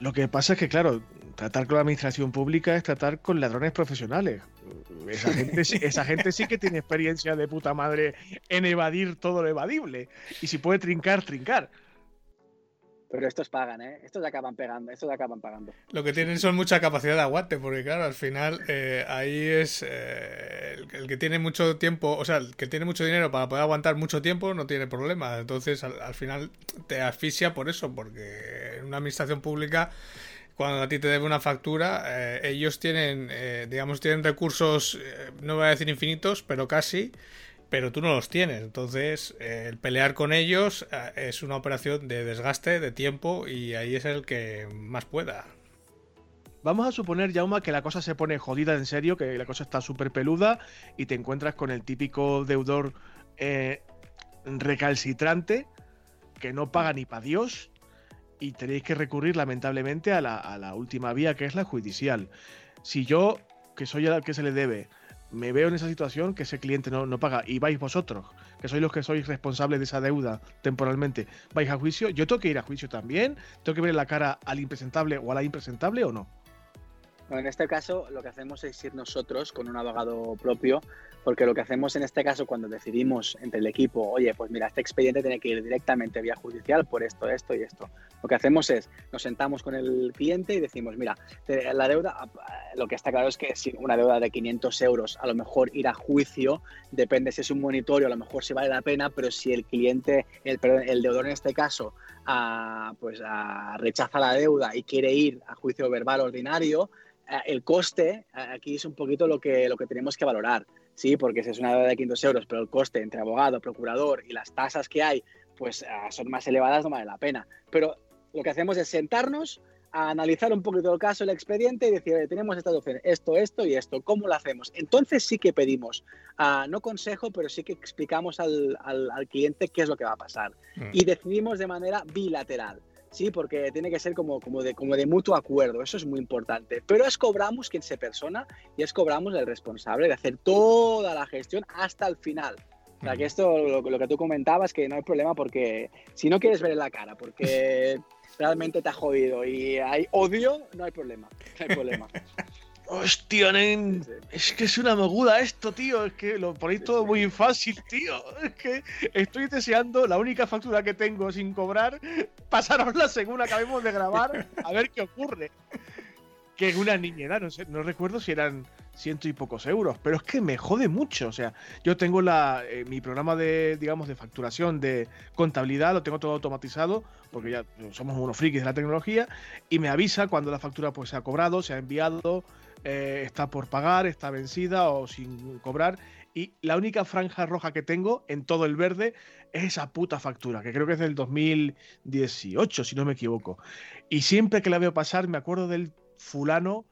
Lo que pasa es que, claro, tratar con la administración pública es tratar con ladrones profesionales. Esa gente, esa gente sí que tiene experiencia de puta madre en evadir todo lo evadible. Y si puede trincar, trincar. Pero estos pagan, ¿eh? Estos acaban pegando, estos acaban pagando. Lo que tienen son mucha capacidad de aguante, porque claro, al final eh, ahí es eh, el, que tiene mucho tiempo, o sea, el que tiene mucho dinero para poder aguantar mucho tiempo no tiene problema. Entonces al, final te asfixia por eso, porque en una administración pública cuando a ti te debe una factura, eh, ellos tienen, digamos, tienen recursos, no voy a decir infinitos, pero casi, pero tú no los tienes. Entonces, eh, el pelear con ellos eh, es una operación de desgaste, de tiempo, y ahí es el que más pueda. Vamos a suponer, Jauma, que la cosa se pone jodida en serio, que la cosa está súper peluda y te encuentras con el típico deudor eh, recalcitrante que no paga ni para Dios y tenéis que recurrir lamentablemente a la, a la última vía que es la judicial. Si yo, que soy el que se le debe, me veo en esa situación que ese cliente no, no, paga y vais vosotros, que sois los que sois responsables de esa deuda temporalmente, vais a juicio, yo tengo que ir a juicio también, tengo que ver la cara al impresentable o a la impresentable o no en este caso lo que hacemos es ir nosotros con un abogado propio, porque lo que hacemos en este caso cuando decidimos entre el equipo, oye, pues mira, este expediente tiene que ir directamente vía judicial por esto, esto y esto. Lo que hacemos es, nos sentamos con el cliente y decimos, mira, la deuda, lo que está claro es que si una deuda de 500 euros, a lo mejor ir a juicio, depende si es un monitorio, a lo mejor si vale la pena, pero si el cliente, el, el deudor en este caso, pues rechaza la deuda y quiere ir a juicio verbal ordinario, el coste aquí es un poquito lo que, lo que tenemos que valorar, ¿sí? Porque si es una deuda de 500 euros, pero el coste entre abogado, procurador y las tasas que hay, pues ah, son más elevadas, no vale la pena. Pero lo que hacemos es sentarnos a analizar un poquito el caso, el expediente y decir, tenemos estas opciones, esto, esto y esto, ¿cómo lo hacemos? Entonces sí que pedimos, uh, no consejo, pero sí que explicamos al, al, cliente qué es lo que va a pasar. Mm. Y decidimos de manera bilateral. Sí, porque tiene que ser como, como, de, como de mutuo acuerdo, eso es muy importante. Pero es cobramos quien se persona y es cobramos el responsable de hacer toda la gestión hasta el final. O sea, que esto, lo, lo, que tú comentabas, que no hay problema porque si no quieres ver la cara, porque realmente te ha jodido y hay odio, no hay problema. No hay problema. Hostia, nen, es que es una moguda esto, tío. Es que lo ponéis todo muy fácil, tío. Es que estoy deseando la única factura que tengo sin cobrar. Pasarosla según acabemos de grabar, a ver qué ocurre. Que una niñera, no sé, no recuerdo si eran ciento y pocos euros, pero es que me jode mucho. O sea, yo tengo la, eh, mi programa de, digamos, de facturación, de contabilidad, lo tengo todo automatizado, porque ya somos unos frikis de la tecnología, y me avisa cuando la factura pues se ha cobrado, se ha enviado, eh, está por pagar, está vencida o sin cobrar. Y la única franja roja que tengo en todo el verde es esa puta factura, que creo que es del 2018, si no me equivoco. Y siempre que la veo pasar, me acuerdo del fulano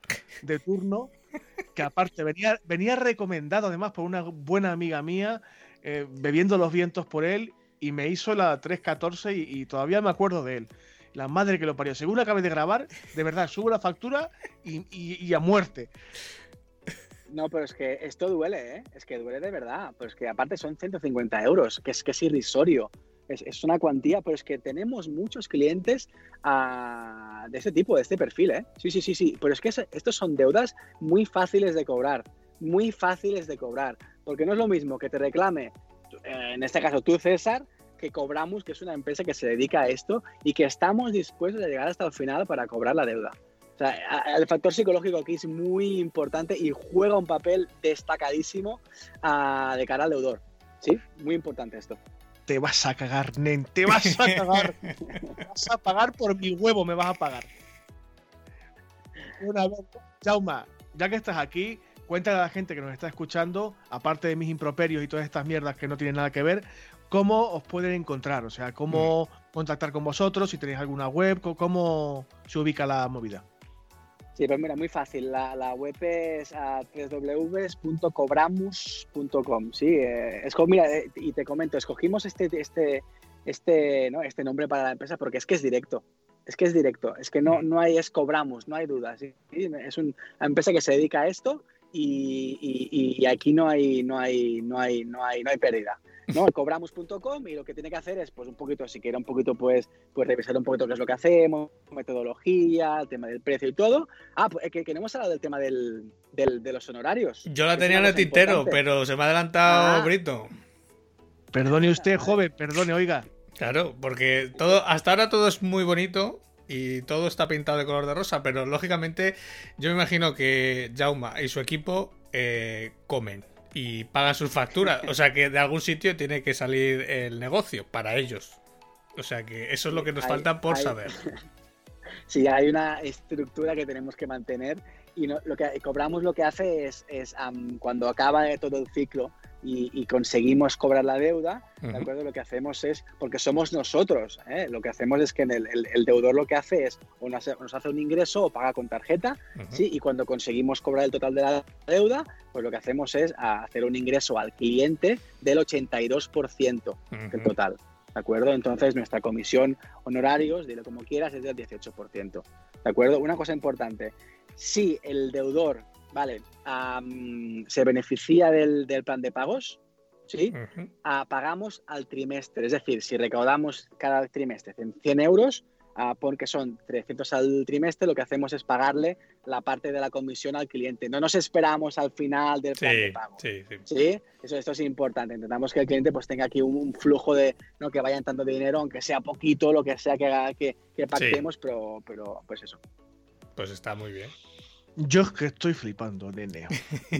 de turno, que aparte venía, venía recomendado además por una buena amiga mía, eh, bebiendo los vientos por él, y me hizo la 314 y, y todavía me acuerdo de él. La madre que lo parió. Según acabé de grabar, de verdad, subo la factura y, y- a muerte. No, pero es que esto duele, ¿eh? Es que duele de verdad. Pero es que aparte son 150 euros, que es que es irrisorio. Es, es una cuantía, pero es que tenemos muchos clientes ah, de este tipo, de este perfil, ¿eh? Sí, sí, sí, sí. Pero es que es- estos son deudas muy fáciles de cobrar. Muy fáciles de cobrar. Porque no es lo mismo que te reclame, en este caso tú, César, que cobramos, que es una empresa que se dedica a esto y que estamos dispuestos a llegar hasta el final para cobrar la deuda. O sea, el factor psicológico aquí es muy importante y juega un papel destacadísimo ah, de cara al deudor. Sí, muy importante esto. Te vas a cagar, nen, te vas a cagar. Me vas a pagar por mi huevo, me vas a pagar. Una vez, Jauma, ya que estás aquí, cuéntale a la gente que nos está escuchando, aparte de mis improperios y todas estas mierdas que no tienen nada que ver, cómo os pueden encontrar, o sea, cómo contactar con vosotros, si tenéis alguna web, cómo se ubica la movida. Sí, pues mira, muy fácil. La, la web es ah, www.cobramus.com. Sí, eh, es como, mira, eh, y te comento, escogimos este, este, este, ¿no? este nombre para la empresa porque es que es directo. Es que es directo. Es que no, no hay, es cobramos, no hay dudas. ¿sí? Es un- una empresa que se dedica a esto y, y- y aquí no hay, no hay, no hay, no hay, no hay pérdida. ¿No? Cobramos.com y lo que tiene que hacer es, pues un poquito, si quiere un poquito, pues, pues revisar un poquito qué es lo que hacemos, metodología, el tema del precio y todo. Ah, pues que, que no hemos hablado del tema del, del- de los honorarios. Yo la tenía en el tintero, importante. pero se me ha adelantado Ah. Brito. Perdone usted, joven, perdone, oiga. Claro, porque todo, hasta ahora todo es muy bonito y todo está pintado de color de rosa, pero lógicamente yo me imagino que Jauma y su equipo eh, comen y pagan sus facturas. O sea que de algún sitio tiene que salir el negocio para ellos. O sea que eso es lo que nos Hay- falta por hay- saber. Sí, hay una estructura que tenemos que mantener y no- lo que cobramos lo que hace es, es, am, cuando acaba todo el ciclo y, y conseguimos cobrar la deuda, ¿de acuerdo? Lo que hacemos es, porque somos nosotros, ¿eh? lo que hacemos es que en el, el- el deudor lo que hace es o nos hace, nos hace un ingreso o paga con tarjeta. ¿sí? Y cuando conseguimos cobrar el total de la deuda, pues lo que hacemos es hacer un ingreso al cliente del 82% del Ujú. total. ¿De acuerdo? Entonces nuestra comisión honorarios, dilo como quieras, es del 18%. ¿De acuerdo? Una cosa importante, si el deudor, ¿vale? am, se beneficia del, del plan de pagos, ¿sí? Ujú. Ah, pagamos al trimestre. Es decir, si recaudamos cada trimestre 100 euros, ah, porque son 300 al trimestre, lo que hacemos es pagarle la parte de la comisión al cliente. No nos esperamos al final del plan de Sí, pago. sí, sí. ¿Sí? Eso, esto es importante. Intentamos que el cliente pues tenga aquí un, un flujo de, ¿no? que vaya entrando de dinero, aunque sea poquito, lo que sea que, que, que pactemos, pero, pero pues eso. Pues está muy bien. Yo es que estoy flipando, nene.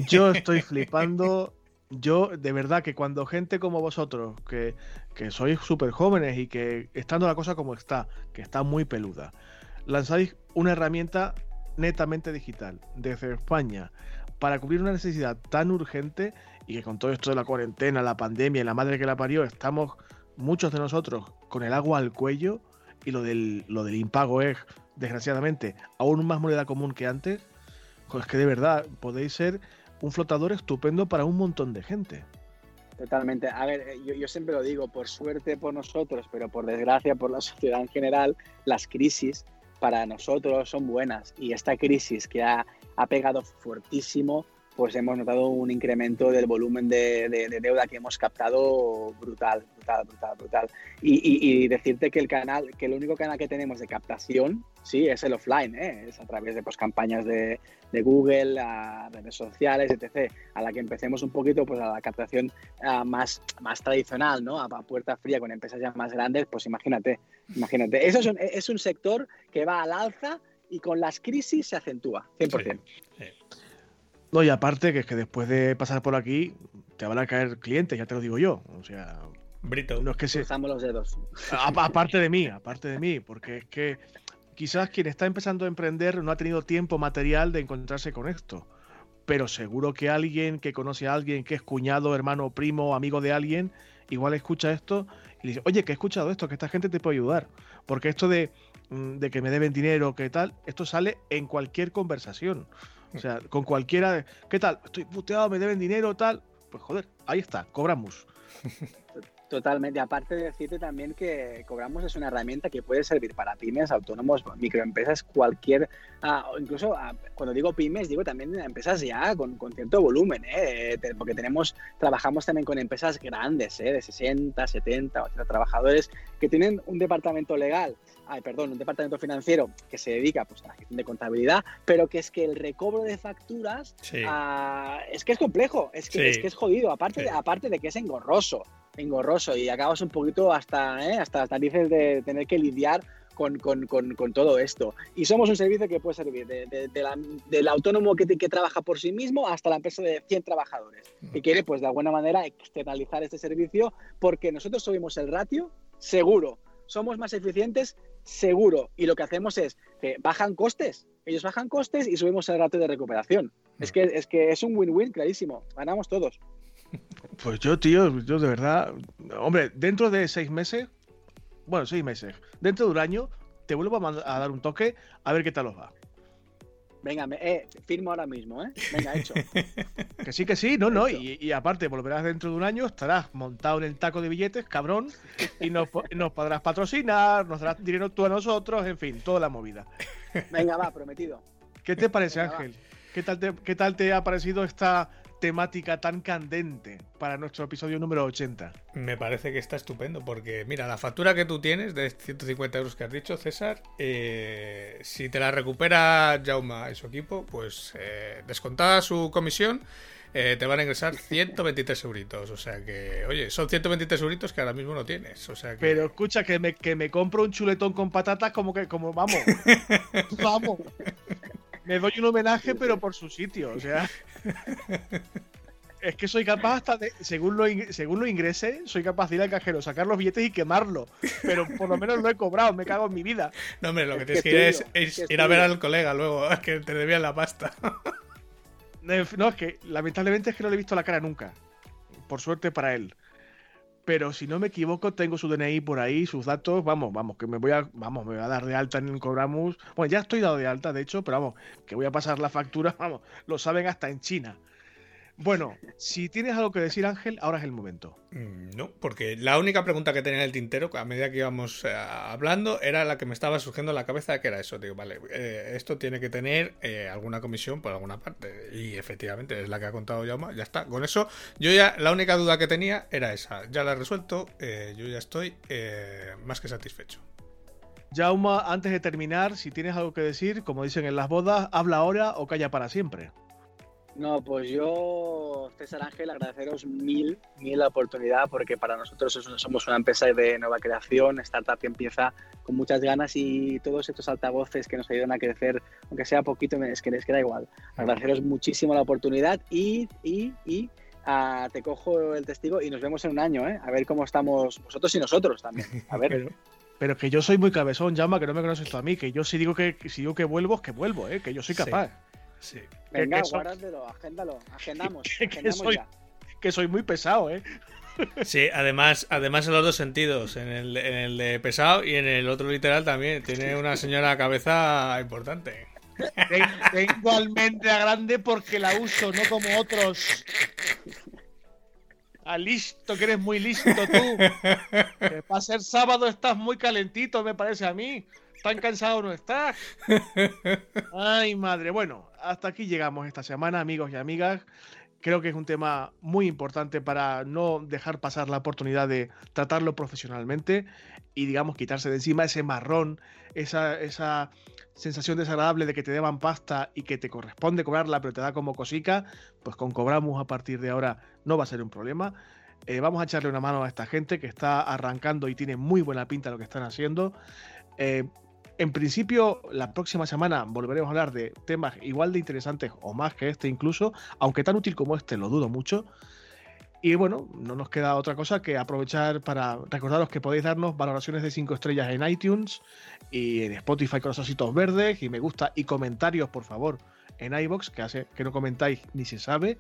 Yo estoy flipando. Yo, de verdad, que cuando gente como vosotros, que, que sois súper jóvenes y que estando la cosa como está, que está muy peluda, lanzáis una herramienta netamente digital desde España para cubrir una necesidad tan urgente y que con todo esto de la cuarentena, la pandemia y la madre que la parió, estamos muchos de nosotros con el agua al cuello y lo del, lo del impago es, desgraciadamente, aún más moneda común que antes. Pues que de verdad podéis ser un flotador estupendo para un montón de gente. Totalmente. A ver, eh, yo, siempre lo digo, por suerte por nosotros, pero por desgracia por la sociedad en general, las crisis para nosotros son buenas. Y esta crisis que ha, ha pegado fuertísimo, pues hemos notado un incremento del volumen de, de- de deuda que hemos captado brutal, brutal, brutal, brutal. Y, y- y decirte que el canal, que el único canal que tenemos de captación, sí, es el offline, ¿eh? es a través de pues, campañas de, de Google, a redes sociales, etc. A la que empecemos un poquito, pues a la captación ah, más, más tradicional, ¿no? A, a puerta fría con empresas ya más grandes, pues imagínate, imagínate. Eso es un, es un sector que va al alza y con las crisis se acentúa, 100%. No, y aparte que es que después de pasar por aquí te van a caer clientes, ya te lo digo yo. O sea, Brito. no es que se... Cruzamos los dedos. a- aparte de mí, aparte de mí, porque es que quizás quien está empezando a emprender no ha tenido tiempo material de encontrarse con esto. Pero seguro que alguien que conoce a alguien que es cuñado, hermano, primo, amigo de alguien, igual escucha esto y dice, oye, que he escuchado esto, que esta gente te puede ayudar. Porque esto de, mm, de que me deben dinero, que tal, esto sale en cualquier conversación. O sea, con cualquiera, de, ¿qué tal? Estoy puteado, me deben dinero, tal. Pues joder, ahí está, cobramos. Totalmente. Aparte de decirte también que Cobramos es una herramienta que puede servir para pymes, autónomos, microempresas, cualquier, ah, incluso ah, cuando digo pymes, digo también empresas ya con, cierto volumen, ¿eh? porque tenemos, trabajamos también con empresas grandes, ¿eh? de 60, 70, 80 trabajadores, que tienen un departamento legal, ay, perdón, un departamento financiero que se dedica pues, a la gestión de contabilidad, pero que es que el recobro de facturas ah, es que es complejo, es que, es, que es jodido, aparte, aparte de que es engorroso engorroso y acabas un poquito hasta, ¿eh? hasta las narices de tener que lidiar con, con, con, todo esto. Y somos un servicio que puede servir de, del autónomo que, que, trabaja por sí mismo hasta la empresa de 100 trabajadores que quiere, pues de alguna manera, externalizar este servicio porque nosotros subimos el ratio seguro, somos más eficientes seguro y lo que hacemos es que bajan costes, ellos bajan costes y subimos el ratio de recuperación. Es que, es que es un win-win clarísimo, ganamos todos. Pues yo, tío, yo de verdad, hombre, dentro de seis meses, bueno, seis meses, dentro de un año, te vuelvo a, dar un toque a ver qué tal os va. Venga, eh, firmo ahora mismo, ¿eh? Venga, hecho. que sí, que sí, no, no. Y, aparte, volverás dentro de un año, estarás montado en el taco de billetes, cabrón, y nos, nos podrás patrocinar, nos darás dinero tú a nosotros, en fin, toda la movida. Venga, va, prometido. ¿Qué te parece, Ángel? ¿Qué tal, ¿Qué tal te ha parecido esta temática tan candente para nuestro episodio número 80? Me parece que está estupendo porque, mira, la factura que tú tienes de 150 euros que has dicho, César, eh, si te la recupera Jauma y su equipo, pues eh, descontada su comisión, eh, te van a ingresar 123 euritos. O sea que, oye, son 123 euritos que ahora mismo no tienes. O sea Pero escucha, que me, que me compro un chuletón con patatas como que, como vamos. vamos. Me doy un homenaje, pero por su sitio. O sea. Es que soy capaz hasta de, según lo, según lo ingrese, soy capaz de ir al cajero, sacar los billetes y quemarlo. Pero por lo menos lo he cobrado, me cago en mi vida. No, hombre, lo que tienes que ir es, ir a ver al colega luego, que te debían la pasta. No, es que lamentablemente es que no le he visto la cara nunca. Por suerte para él. Pero si no me equivoco, tengo su DNI por ahí, sus datos. Vamos, vamos, que me voy a, vamos, me voy a dar de alta en el Cobramus. Bueno, ya estoy dado de alta, de hecho, pero vamos, que voy a pasar la factura, vamos, lo saben hasta en China. Bueno, si tienes algo que decir, Ángel, ahora es el momento. Mm, no, porque la única pregunta que tenía en el tintero, a medida que íbamos eh, hablando, era la que me estaba surgiendo en la cabeza, que era eso. Digo, vale, eh, esto tiene que tener eh, alguna comisión por alguna parte. Y efectivamente, es la que ha contado Yauma, ya está. Con eso, yo ya, la única duda que tenía era esa. Ya la he resuelto, yo ya estoy más que satisfecho. Jauma, antes de terminar, si tienes algo que decir, como dicen en las bodas, habla ahora o calla para siempre. No, pues yo, César Ángel, agradeceros mil, mil la oportunidad porque para nosotros somos una empresa de nueva creación, startup que empieza con muchas ganas y todos estos altavoces que nos ayudan a crecer, aunque sea poquito, es que les queda igual. Agradeceros muchísimo la oportunidad y, y, y te cojo el testigo y nos vemos en un año, ¿eh? A ver cómo estamos vosotros y nosotros también. A ver. Pero, que yo soy muy cabezón, llama, que no me conoces tú a mí, que yo si digo que si digo que vuelvo, es que vuelvo, ¿eh? Que yo soy capaz. Sí. Venga, guárdatelo, agéndalo, agendamos. Que, soy, que soy muy pesado, ¿eh? Sí, además, además en los dos sentidos, en el, en el de pesado y en el otro literal también. Tiene una señora cabeza importante. Tengo almendra grande porque la uso, no como otros. Ah, listo, que eres muy listo tú. Que para ser sábado estás muy calentito, me parece a mí. Tan cansado no estás. Ay, madre. Bueno, hasta aquí llegamos esta semana, amigos y amigas. Creo que es un tema muy importante para no dejar pasar la oportunidad de tratarlo profesionalmente y, digamos, quitarse de encima ese marrón, esa, esa sensación desagradable de que te deban pasta y que te corresponde cobrarla, pero te da como cosica. Pues con Cobramos a partir de ahora no va a ser un problema. Eh, vamos a echarle una mano a esta gente que está arrancando y tiene muy buena pinta lo que están haciendo. Eh, en principio, la próxima semana volveremos a hablar de temas igual de interesantes o más que este incluso, aunque tan útil como este lo dudo mucho. Y bueno, no nos queda otra cosa que aprovechar para recordaros que podéis darnos valoraciones de 5 estrellas en iTunes y en Spotify con los ositos verdes y me gusta y comentarios, por favor, en iBox, que que no comentáis ni se sabe.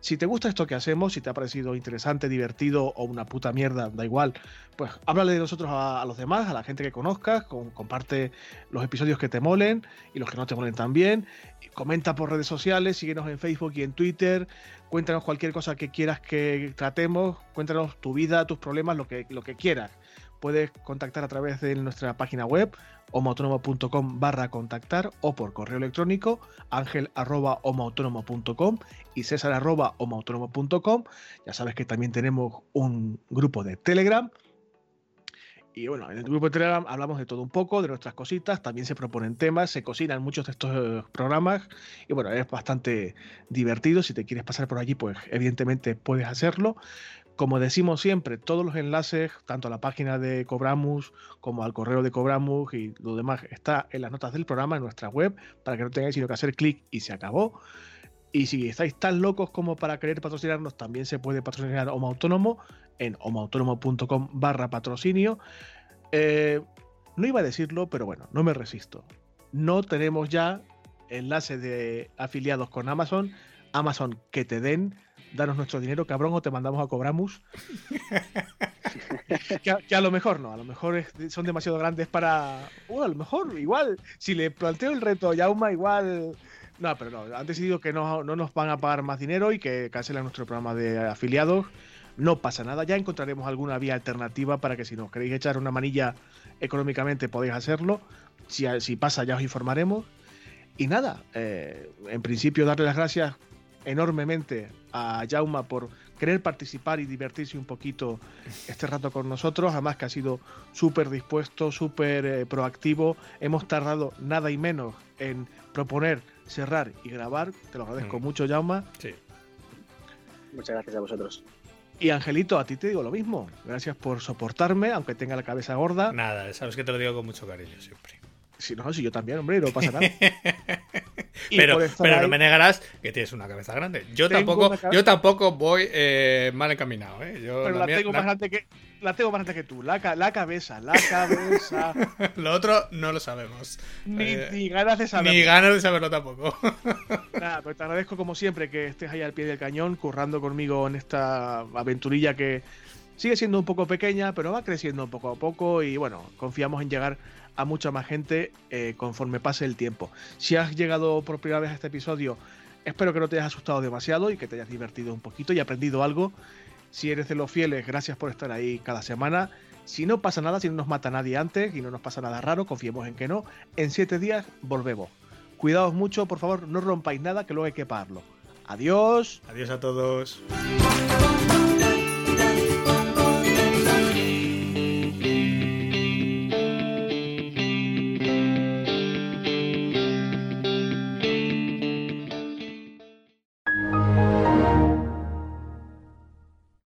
Si te gusta esto que hacemos, si te ha parecido interesante, divertido o una puta mierda, da igual, pues háblale de nosotros a, los demás, a la gente que conozcas, comparte los episodios que te molen y los que no te molen también. comenta por redes sociales, síguenos en Facebook y en Twitter, cuéntanos cualquier cosa que quieras que que tratemos, cuéntanos tu vida, tus problemas, lo que, lo que quieras. Puedes contactar a través de nuestra página web homoautónomo.com barra contactar o por correo electrónico ángel arroba y césar arroba. Ya sabes que también tenemos un grupo de Telegram y bueno, en el grupo de Telegram hablamos de todo un poco, de nuestras cositas, también se proponen temas, se cocinan muchos de estos eh, programas y bueno, es bastante divertido. Si te quieres pasar por allí, pues evidentemente puedes hacerlo. Como decimos siempre, todos los enlaces, tanto a la página de Cobramus como al correo de Cobramus y lo demás, está en las notas del programa, en nuestra web, para que no tengáis sino que hacer clic y se acabó. Y si estáis tan locos como para querer patrocinarnos, también se puede patrocinar Homo Autónomo en homoautónomo.com barra patrocinio. Eh, no iba a decirlo, pero bueno, no me resisto. No tenemos ya enlace de afiliados con Amazon. Amazon, que te den, danos nuestro dinero, cabrón, o te mandamos a Cobramus. que, a, lo mejor no, a lo mejor son demasiado grandes para. Uh, a lo mejor, igual, si le planteo el reto a Yauma, igual no, pero no, han decidido que no, no nos van a pagar más dinero y que cancelan nuestro programa de afiliados. No pasa nada, ya encontraremos alguna vía alternativa para que si nos queréis echar una manilla económicamente podéis hacerlo. Si, si pasa ya os informaremos. Y nada, eh, en principio darle las gracias enormemente a Jauma por querer participar y divertirse un poquito este rato con nosotros. Además que ha sido súper dispuesto, súper eh, proactivo. Hemos tardado nada y menos en proponer cerrar y grabar. Te lo agradezco mm. mucho, Jauma. Sí. Muchas gracias a vosotros. Y Angelito, a ti te digo lo mismo. Gracias por soportarme, aunque tenga la cabeza gorda. Nada, sabes que te lo digo con mucho cariño siempre. Si no, si yo también, hombre, no pasa nada. pero, pero no me negarás que tienes una cabeza grande. Yo tampoco, yo tampoco voy eh, mal encaminado. ¿eh? pero la, tengo más grande que, la tengo más grande que tú. La, la cabeza, la cabeza. lo otro no lo sabemos. Ni, eh, ganas de saberlo. Ni ganas de saberlo tampoco. Nada, pues te agradezco como siempre que estés ahí al pie del cañón, currando conmigo en esta aventurilla que sigue siendo un poco pequeña, pero va creciendo poco a poco y bueno, confiamos en llegar a mucha más gente eh, conforme pase el tiempo. Si has llegado por primera vez a este episodio, espero que no te hayas asustado demasiado y que te hayas divertido un poquito y aprendido algo. Si eres de los fieles, gracias por estar ahí cada semana. Si no pasa nada, si no nos mata nadie antes y no nos pasa nada raro, confiemos en que no, en siete días volvemos. Cuidaos mucho, por favor, no rompáis nada, que luego hay que pagarlo. Adiós. Adiós a todos.